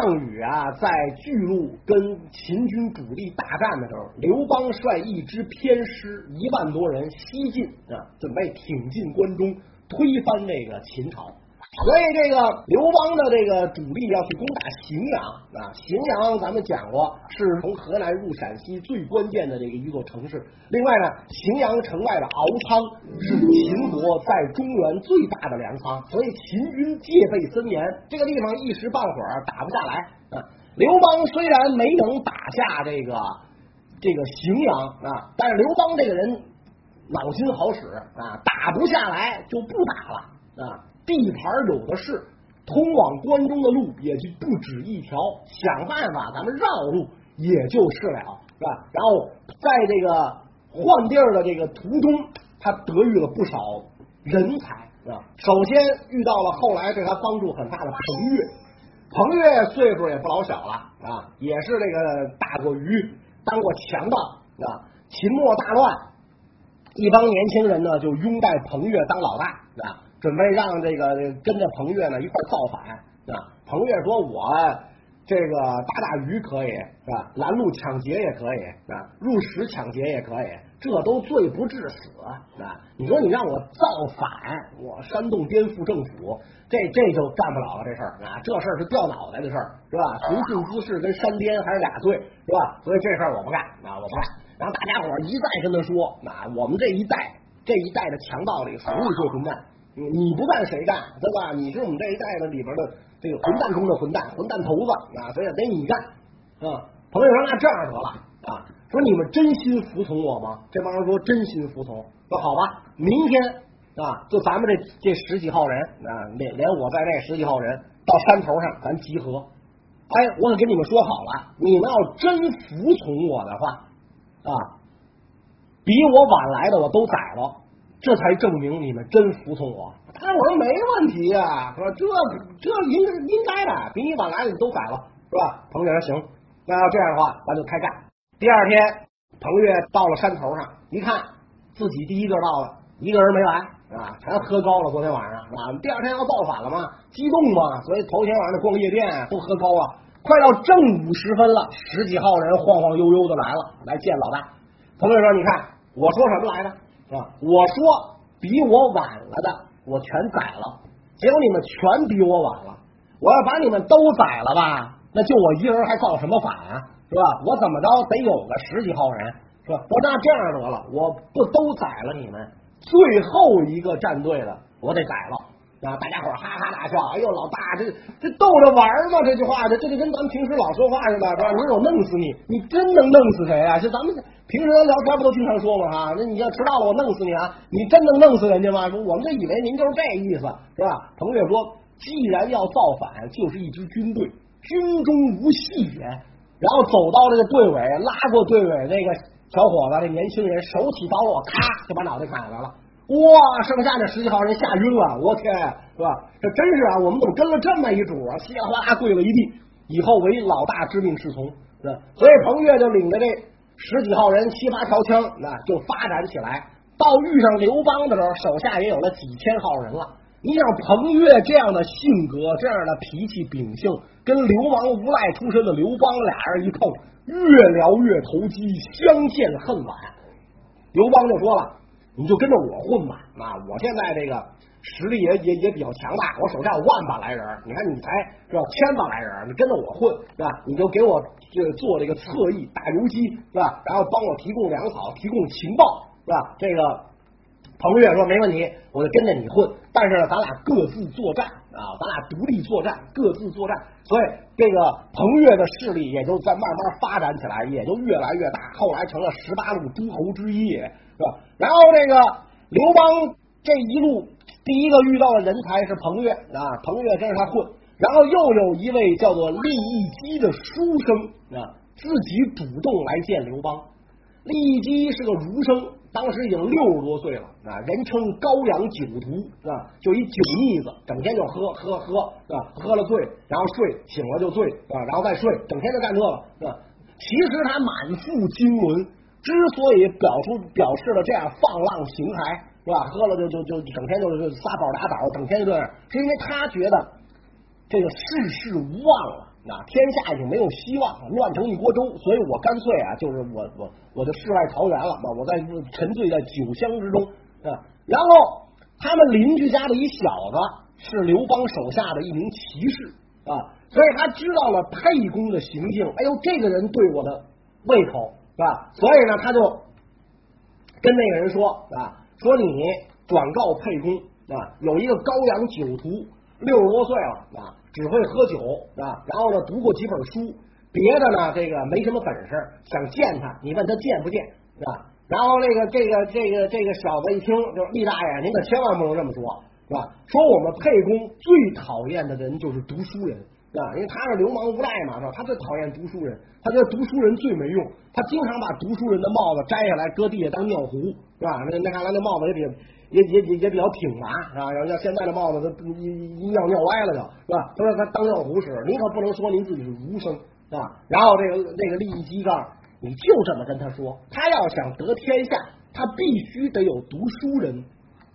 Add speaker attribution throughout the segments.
Speaker 1: 项羽啊，在巨鹿跟秦军主力大战的时候，刘邦率一支偏师一万多人西进啊，准备挺进关中，推翻这个秦朝。所以这个刘邦的这个主力要去攻打荥阳啊，荥阳咱们讲过是从河南入陕西最关键的这个一座城市。另外呢，荥阳城外的敖仓是秦国在中原最大的粮仓，所以秦军戒备森严，这个地方一时半会儿打不下来啊。刘邦虽然没能打下这个这个荥阳啊，但是刘邦这个人脑筋好使啊，打不下来就不打了啊。地盘有的是，通往关中的路也就不止一条，想办法咱们绕路也就是了，是吧？然后在这个换地儿的这个途中，他得遇了不少人才啊。首先遇到了后来对他帮助很大的彭越，彭越岁数也不老小了啊，也是这个打过鱼、当过强盗啊。秦末大乱，一帮年轻人呢就拥戴彭越当老大啊。准备让这个跟着彭越呢一块造反啊！彭越说：“我这个打打鱼可以是吧？拦路抢劫也可以啊，入室抢劫也可以，这都罪不至死啊！你说你让我造反，我煽动颠覆政府，这这就干不了了这事儿啊！这事儿是掉脑袋的事儿是吧？寻衅滋事跟煽颠还是俩罪是吧？所以这事儿我不干啊，我不干。然后大家伙一再跟他说：啊，我们这一代这一代的强盗里，谁最混蛋？”你不干谁干，对吧？你是我们这一代的里边的这个混蛋中的混蛋，混蛋头子啊！所以得你干啊！朋友说那这样得了啊，说你们真心服从我吗？这帮人说真心服从。说好吧，明天啊，就咱们这这十几号人啊，连连我在内十几号人到山头上咱集合。哎，我可跟你们说好了，你们要真服从我的话啊，比我晚来的我都宰了。这才证明你们真服从我。他我说没问题呀，说这这应该应该的，比你晚来的都改了，是吧？彭越说行，那要这样的话，咱就开战。第二天，彭越到了山头上，一看自己第一个到了，一个人没来啊，全喝高了。昨天晚上啊，第二天要造反了嘛，激动嘛，所以头天晚上逛夜店都喝高了。快到正午时分了，十几号人晃晃悠悠的来了，来见老大。彭越说：“你看，我说什么来着？”啊！我说比我晚了的，我全宰了。结果你们全比我晚了，我要把你们都宰了吧？那就我一人还造什么反啊？是吧？我怎么着得有个十几号人，是吧？我那这样得了，我不都宰了你们？最后一个战队的，我得宰了。啊！大家伙哈哈大笑。哎呦，老大，这这逗着玩嘛？这句话，这这就跟咱们平时老说话似的，是吧？你我弄死你，你真能弄死谁啊？就咱们平时咱聊天不都经常说嘛？哈，那你要迟到了，我弄死你啊！你真能弄死人家吗？说我们就以为您就是这意思，是吧？彭越说，既然要造反，就是一支军队，军中无戏言。然后走到这个队尾，拉过队尾那个小伙子，这年轻人手起刀落，咔就把脑袋砍下来了。哇！剩下那十几号人吓晕了，我天，是吧？这真是啊！我们怎么跟了这么一主啊？稀里哗啦跪了一地，以后为老大之命是从，是吧？所以彭越就领着这十几号人、七八条枪，那就发展起来。到遇上刘邦的时候，手下也有了几千号人了。你想彭越这样的性格、这样的脾气秉性，跟流氓无赖出身的刘邦俩人一碰，越聊越投机，相见恨晚。刘邦就说了。你就跟着我混吧，啊！我现在这个实力也也也比较强大，我手下有万把来人，你看你才是吧千把来人，你跟着我混是吧？你就给我这做这个侧翼打游击是吧？然后帮我提供粮草，提供情报是吧？这个彭越说没问题，我就跟着你混，但是呢，咱俩各自作战啊，咱俩独立作战，各自作战，所以这个彭越的势力也就在慢慢发展起来，也就越来越大，后来成了十八路诸侯之一。是吧？然后这个刘邦这一路第一个遇到的人才是彭越啊，彭越跟着他混，然后又有一位叫做利益基的书生啊，自己主动来见刘邦。利益基是个儒生，当时已经六十多岁了啊，人称高阳酒徒啊，就一酒腻子，整天就喝喝喝是吧？喝了醉，然后睡醒了就醉啊，然后再睡，整天就干这个是吧？其实他满腹经纶。之所以表出表示了这样放浪形骸，是吧？喝了就就就整天就是撒宝打倒，整天就这样，是因为他觉得这个世事无望了啊，天下已经没有希望，乱成一锅粥，所以我干脆啊，就是我我我就世外桃源了，我在沉醉在酒香之中啊。然后他们邻居家的一小子是刘邦手下的一名骑士啊，所以他知道了沛公的行径，哎呦，这个人对我的胃口是吧？所以呢，他就跟那个人说啊，说你转告沛公啊，有一个高阳酒徒，六十多岁了啊。只会喝酒啊，然后呢，读过几本书，别的呢，这个没什么本事。想见他，你问他见不见，是吧？然后那个这个这个这个小子一听，就厉大爷，您可千万不能这么说，是吧？说我们沛公最讨厌的人就是读书人，是吧？因为他是流氓无赖嘛，是吧？他最讨厌读书人，他觉得读书人最没用，他经常把读书人的帽子摘下来搁地下当尿壶，是吧？那那看来那帽子也比。也也也也比较挺拔啊，要要现在的帽子都一尿尿歪了就，是吧？他说他当尿壶使，您可不能说您自己是儒生啊。然后这个那个利益机杠，你就这么跟他说，他要想得天下，他必须得有读书人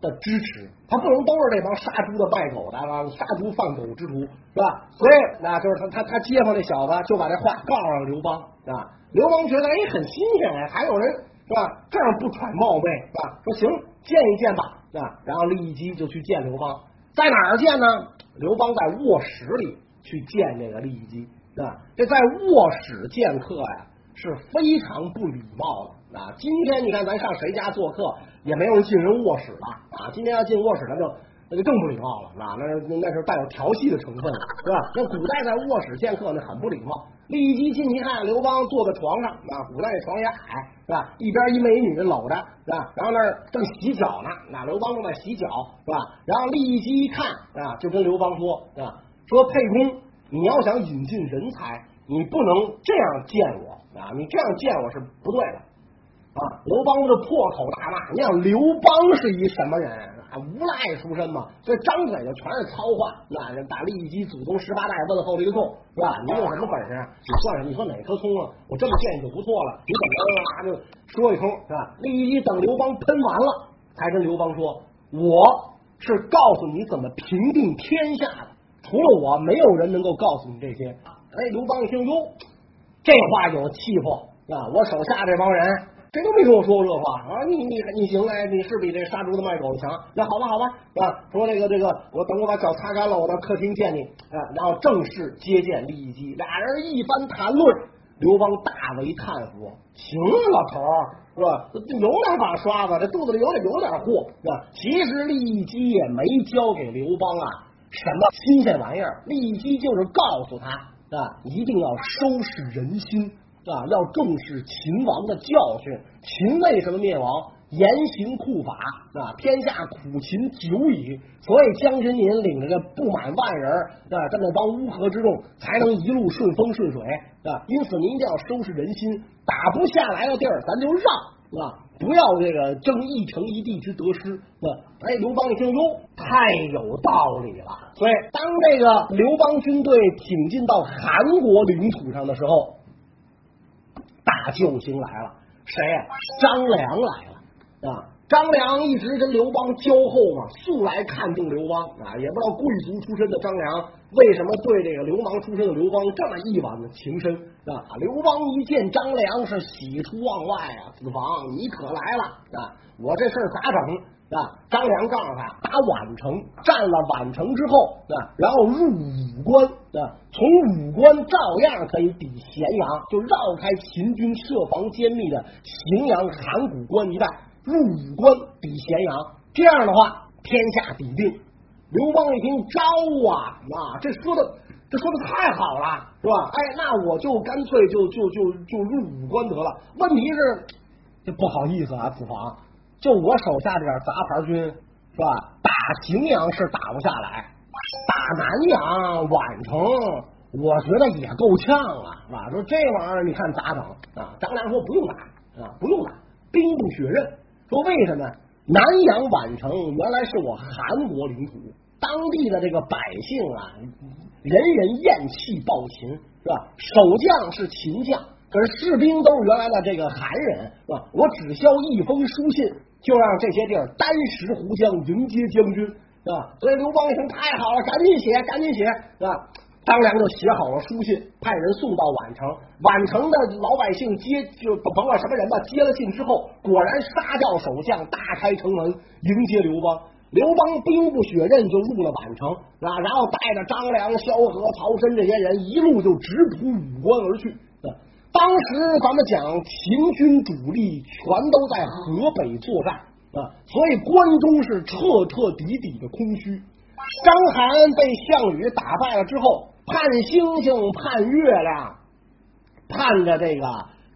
Speaker 1: 的支持，他不能都是这帮杀猪的卖狗的啊，杀猪放狗之徒，是吧？所以那就是他他他街坊那小子就把这话告诉了刘邦啊。刘邦觉得哎很新鲜哎，还有人是吧？这样不揣冒昧是吧？说行。见一见吧，啊，然后利益基就去见刘邦，在哪儿见呢？刘邦在卧室里去见这个利益基，啊，这在卧室见客呀是非常不礼貌的啊。今天你看咱上谁家做客，也没有人进人卧室了啊。今天要进卧室，那就那就更不礼貌了，啊，那那是带有调戏的成分了，是吧？那古代在卧室见客那很不礼貌。立即进去看，刘邦坐在床上，啊，古代床也矮。是吧？一边一美女搂着，是吧？然后那儿正洗脚呢，那刘邦正在洗脚，是吧？然后立即一看，啊，就跟刘邦说，啊，说沛公，你要想引进人才，你不能这样见我，啊，你这样见我是不对的，啊！刘邦就破口大骂，你想刘邦是一什么人？无赖出身嘛，所以张嘴就全是糙话。那打利益基祖宗十八代问候一个送，是吧？你有什么本事？你算上，你说哪颗葱啊？我这么见你就不错了。你怎么着就说一通，是吧？利益基等刘邦喷完了，才跟刘邦说：“我是告诉你怎么平定天下的，除了我，没有人能够告诉你这些。”哎，刘邦一听，哟，这话有气魄啊！我手下这帮人。谁都没跟我说过这话啊！你你你行哎，你是比这杀猪的卖狗的强。那好吧好吧啊，说这个这个，我等我把脚擦干了，我到客厅见你啊。然后正式接见利益基，俩人一番谈论，刘邦大为叹服。行啊，老头儿是吧？有两把刷子，这肚子里有点有点货是吧？其实利益基也没交给刘邦啊什么新鲜玩意儿，利益基就是告诉他啊，一定要收拾人心。啊，要重视秦王的教训。秦为什么灭亡？严刑酷法啊，天下苦秦久矣。所以将军您领着这不满万人啊，在那帮乌合之众，才能一路顺风顺水啊。因此，您一定要收拾人心。打不下来的地儿，咱就让啊，不要这个争一城一地之得失。啊，哎，刘邦一听，哟，太有道理了。所以，当这个刘邦军队挺进到韩国领土上的时候。啊救星来了，谁呀？张良来了啊！张良一直跟刘邦交厚嘛，素来看重刘邦啊。也不知道贵族出身的张良为什么对这个流氓出身的刘邦这么一往的情深啊！刘邦一见张良是喜出望外啊！子房，你可来了啊！我这事儿咋整？啊！张良告诉他，打宛城，占了宛城之后，啊，然后入武关，啊，从武关照样可以抵咸阳，就绕开秦军设防歼密的荥阳函谷关一带，入武关抵咸阳。这样的话，天下抵定。刘邦一听，招啊，啊，这说的这说的太好了，是吧？哎，那我就干脆就就就就入武关得了。问题是，这不好意思啊，子房。就我手下这点杂牌军是吧？打荥阳是打不下来，打南阳、宛城，我觉得也够呛啊，是吧？说这玩意儿你看咋整啊？张良说不用打啊，不用打，兵不血刃。说为什么？南阳、宛城原来是我韩国领土，当地的这个百姓啊，人人厌弃暴秦，是吧？守将是秦将，可是士兵都是原来的这个韩人，是吧？我只消一封书信。就让这些地儿单石湖江迎接将军，是吧？所以刘邦一听太好了，赶紧写，赶紧写，是吧？张良就写好了书信，派人送到宛城。宛城的老百姓接就甭管什么人吧，接了信之后，果然杀掉首相，大开城门迎接刘邦。刘邦兵不血刃就入了宛城，啊，然后带着张良、萧何、曹参这些人一路就直扑武关而去。当时咱们讲秦军主力全都在河北作战啊，所以关中是彻彻底底的空虚。章邯被项羽打败了之后。盼星星盼月亮，盼着这个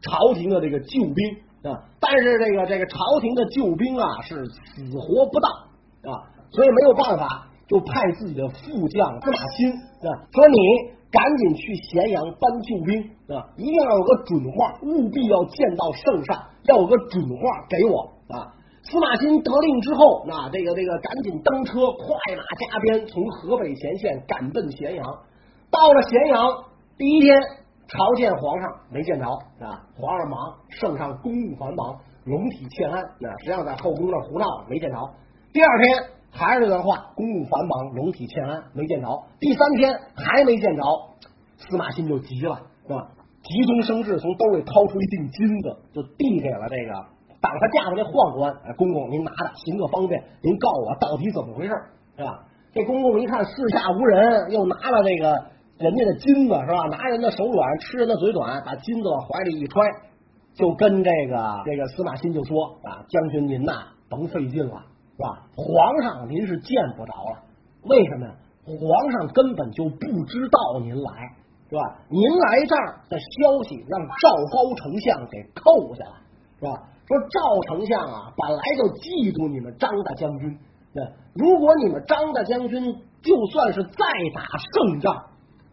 Speaker 1: 朝廷的这个救兵啊！但是这个这个朝廷的救兵啊是死活不到啊，所以没有办法，就派自己的副将司马欣啊，说你赶紧去咸阳搬救兵啊，一定要有个准话，务必要见到圣上，要有个准话给我啊！司马欣得令之后，那这个这个赶紧登车，快马加鞭，从河北前线赶奔咸阳。到了咸阳，第一天朝见皇上没见着啊，皇上忙，圣上公务繁忙，龙体欠安，那实际上在后宫那胡闹没见着。第二天还是这段话，公务繁忙，龙体欠安没见着。第三天还没见着，司马欣就急了，是吧？急中生智，从兜里掏出一锭金子，就递给了这个挡他架子这宦官，哎，公公您拿着，行个方便，您告诉我到底怎么回事，是吧？这公公一看四下无人，又拿了这个。人家的金子是吧？拿人的手软，吃人的嘴短，把金子往怀里一揣，就跟这个这个司马欣就说啊：“将军您呐，甭费劲了，是吧？皇上您是见不着了，为什么呀？皇上根本就不知道您来，是吧？您来这儿的消息让赵高丞相给扣下了，是吧？说赵丞相啊，本来就嫉妒你们张大将军，对，如果你们张大将军就算是再打胜仗。”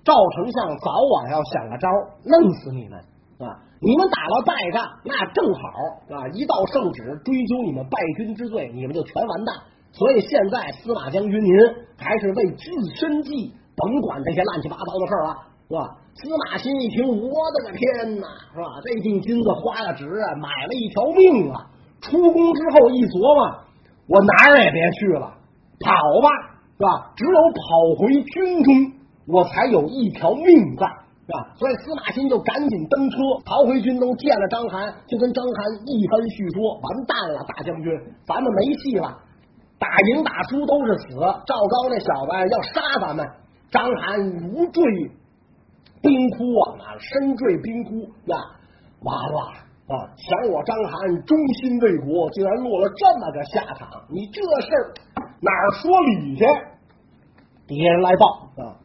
Speaker 1: 赵丞相早晚要想个招弄死你们是吧！你们打了败仗，那正好啊！一到圣旨追究你们败军之罪，你们就全完蛋。所以现在司马将军您还是为自身计，甭管这些乱七八糟的事了，是吧？司马欣一听，我的个天哪，是吧？这锭金子花的值啊，买了一条命啊！出宫之后一琢磨，我哪儿也别去了，跑吧，是吧？只有跑回军中。我才有一条命在，是吧？所以司马欣就赶紧登车逃回军中，见了章邯，就跟章邯一番叙说：完蛋了，大将军，咱们没戏了，打赢打输都是死。赵高那小子要杀咱们，章邯如坠冰窟啊，身坠冰窟，那完了啊！想我章邯忠心为国，竟然落了这么个下场，你这事儿哪儿说理去？底下人来报啊！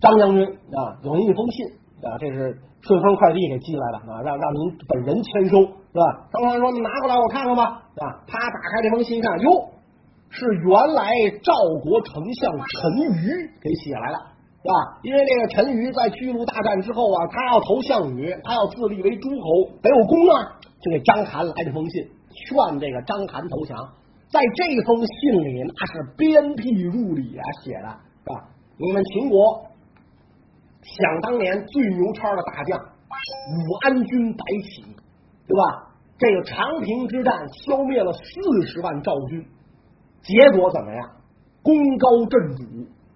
Speaker 1: 张将军啊，有一封信啊，这是顺丰快递给寄来的啊，让让您本人签收是吧？张皇说：“你拿过来我看看吧。”啊，他打开这封信一看，哟，是原来赵国丞相陈馀给写来了，是吧？因为这个陈馀在巨鹿大战之后啊，他要投项羽，他要自立为诸侯，得有功啊，就给张邯来这封信，劝这个张邯投降。在这封信里，那是鞭辟入里啊写的，是吧？你们秦国。想当年最牛叉的大将武安君白起，对吧？这个长平之战消灭了四十万赵军，结果怎么样？功高震主，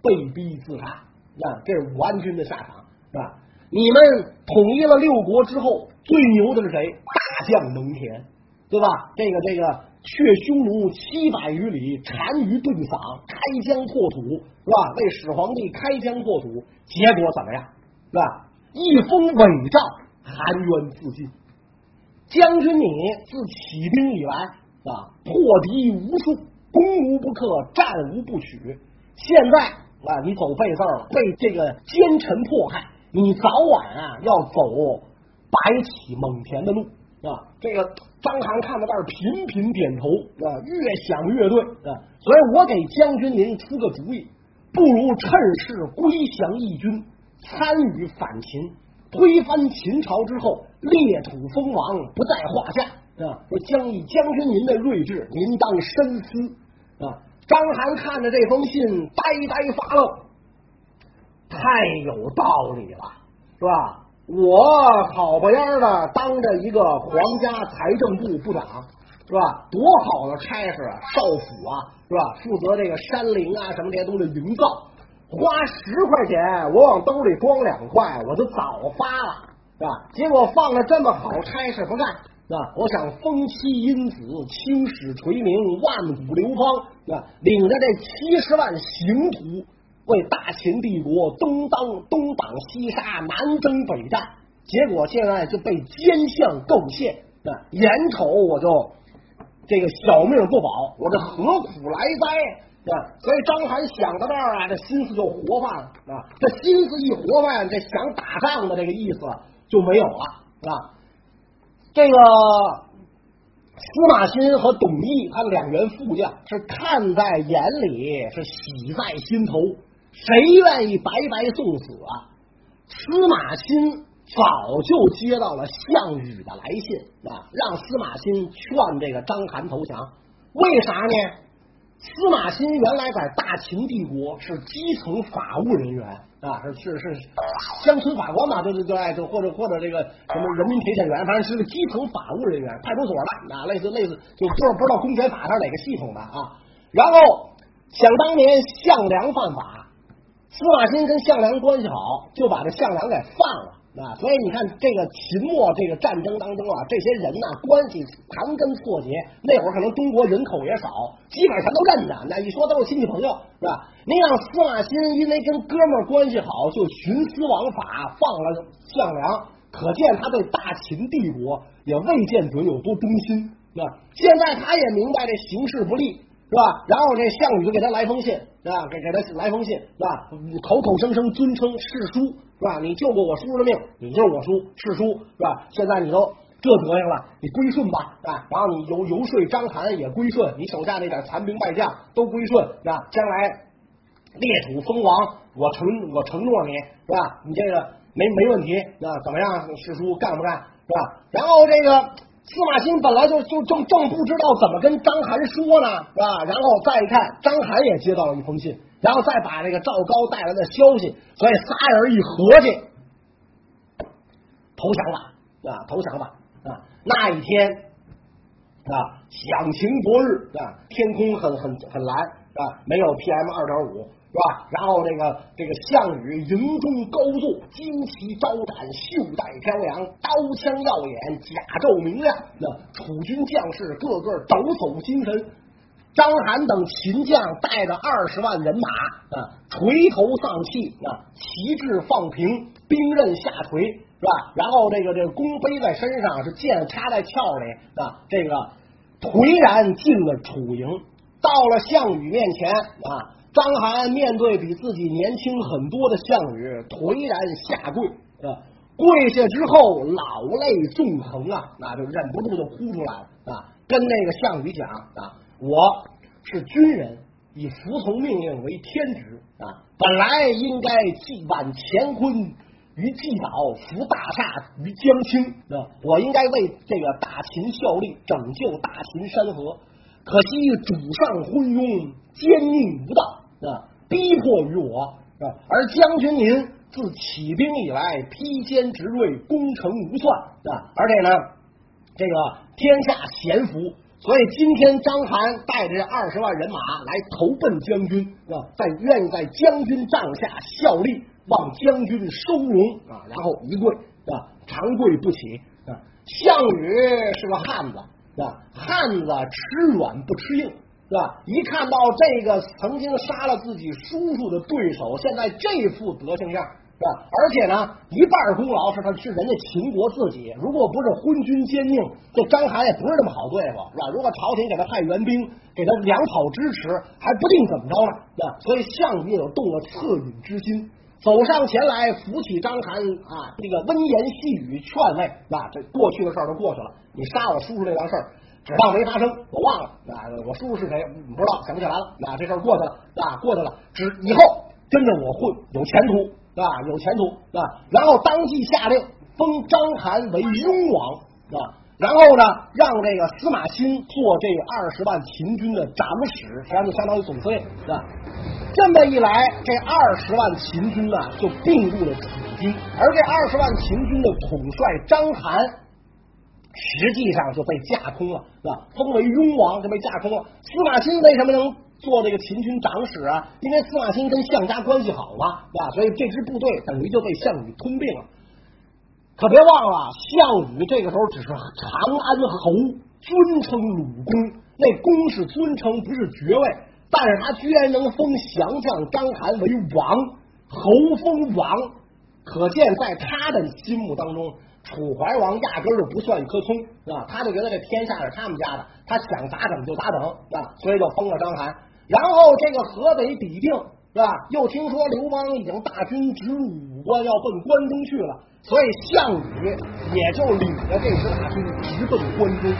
Speaker 1: 被逼自杀。啊，这是武安君的下场，是吧？你们统一了六国之后，最牛的是谁？大将蒙恬，对吧？这个这个，却匈奴七百余里，单于顿嗓，开疆拓土。是吧？为始皇帝开疆拓土，结果怎么样？是吧？一封伪诏，含冤自尽。将军你自起兵以来啊，破敌无数，攻无不克，战无不取。现在啊，你走背字了，被这个奸臣迫害，你早晚啊要走白起蒙恬的路啊。这个张邯看到这儿，频频点头啊，越想越对啊。所以我给将军您出个主意。不如趁势归降义军，参与反秦，推翻秦朝之后，裂土封王不在话下啊！说将以将军您的睿智，您当深思啊！张邯看着这封信，呆呆发愣，太有道理了，是吧？我好不样的当着一个皇家财政部部长。是吧？多好的差事啊，少府啊，是吧？负责这个山林啊，什么这些东西营造。花十块钱，我往兜里装两块，我就早发了，是吧？结果放了这么好差事不干，是吧？我想封妻荫子，青史垂名，万古流芳，是吧？领着这七十万刑徒，为大秦帝国东当东挡西杀，南征北战，结果现在就被奸相构陷，啊，眼瞅我就。这个小命不保，我这何苦来哉？对吧？所以章邯想到这儿啊，这心思就活泛了啊。这心思一活泛，这想打仗的这个意思就没有了啊。这个司马欣和董翳，他两员副将是看在眼里，是喜在心头，谁愿意白白送死啊？司马欣。早就接到了项羽的来信啊，让司马欣劝这个章邯投降。为啥呢？司马欣原来在大秦帝国是基层法务人员啊，是是是乡村法官嘛，就是就爱就或者或者这个什么人民陪审员，反正是个基层法务人员，派出所的啊，类似类似，就不知道不知道公检法是哪个系统的啊。然后想当年项梁犯法，司马欣跟项梁关系好，就把这项梁给放了。啊，所以你看，这个秦末这个战争当中啊，这些人呢关系盘根错节。那会儿可能中国人口也少，基本上全都认得。那一说都是亲戚朋友，是吧？您让司马欣因为跟哥们儿关系好，就徇私枉法放了项梁，可见他对大秦帝国也未见准有多忠心，是吧？现在他也明白这形势不利。是吧？然后这项羽就给他来封信，是吧？给给他来封信，是吧？口口声声尊称世叔，是吧？你救过我叔叔的命，你就是我叔，世叔，是吧？现在你都这德行了，你归顺吧，是吧？然后你游游说章邯也归顺，你手下那点残兵败将都归顺，是吧？将来列土封王，我承我承诺你，是吧？你这个没没问题，啊？怎么样，世叔干不干，是吧？然后这个。司马欣本来就就正正不知道怎么跟章邯说呢，是吧？然后再一看，章邯也接到了一封信，然后再把这个赵高带来的消息，所以仨人一合计，投降吧，啊，投降吧，啊，那一天啊，响晴昨日啊，天空很很很蓝，啊，没有 PM 二点五。是吧？然后这个这个项羽营中高坐，旌旗招展，袖带飘扬，刀枪耀眼，甲胄明亮。那楚军将士个个抖擞精神。章邯等秦将带着二十万人马啊，垂头丧气啊，旗帜放平，兵刃下垂，是吧？然后这个这个弓背在身上，是剑插在鞘里啊，这个颓然进了楚营，到了项羽面前啊。章邯面对比自己年轻很多的项羽，颓然下跪，跪下之后老泪纵横啊，那就忍不住就哭出来了啊，跟那个项羽讲啊，我是军人，以服从命令为天职啊，本来应该继挽乾坤于既倒，扶大厦于将倾啊，我应该为这个大秦效力，拯救大秦山河，可惜主上昏庸，奸佞无道。啊！逼迫于我啊！而将军您自起兵以来，披坚执锐，攻城无算啊！而且呢，这个天下贤福，所以今天章邯带着二十万人马来投奔将军啊，在愿意在将军帐下效力，望将军收容啊！然后一跪啊，长跪不起啊！项羽是个汉子啊，汉子吃软不吃硬。是吧？一看到这个曾经杀了自己叔叔的对手，现在这副德行样，是吧？而且呢，一半功劳是他是人家秦国自己，如果不是昏君奸佞，这章邯也不是这么好对付，是吧？如果朝廷给他派援兵，给他粮草支持，还不定怎么着呢，是吧？所以项羽有动了恻隐之心，走上前来扶起章邯啊，这个温言细语劝慰，是吧？这过去的事儿都过去了，你杀我叔叔这档事儿。只当没发生，我忘了啊！我叔叔是谁？不知道，想不起来了。啊，这事儿过去了啊，过去了。只以后跟着我混，有前途啊，有前途啊！然后当即下令封章邯为雍王啊，然后呢，让这个司马欣做这二十万秦军的长史，实际上就相当于总司令啊。这么一来，这二十万秦军呢就并入了楚军，而这二十万秦军的统帅章邯。实际上就被架空了，是吧？封为雍王就被架空了。司马欣为什么能做这个秦军长史啊，因为司马欣跟项家关系好嘛，对吧？所以这支部队等于就被项羽吞并了。可别忘了，项羽这个时候只是长安侯，尊称鲁公，那公是尊称，不是爵位。但是他居然能封降将章邯为王，侯封王，可见在他的心目当中。楚怀王压根儿就不算一棵葱，是吧？他就觉得这天下是他们家的，他想咋整就咋整，是吧？所以就封了章邯。然后这个河北比定，是吧？又听说刘邦已经大军直入武关，要奔关中去了，所以项羽也就领着这支大军直奔关中。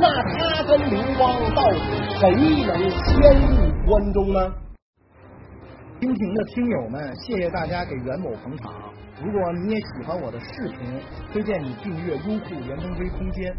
Speaker 1: 那他跟刘邦到底谁能先入关中呢？
Speaker 2: 蜻蜓的听友们，谢谢大家给袁某捧场。如果你也喜欢我的视频，推荐你订阅优酷袁腾飞空间。